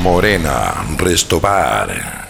Morena Restobar.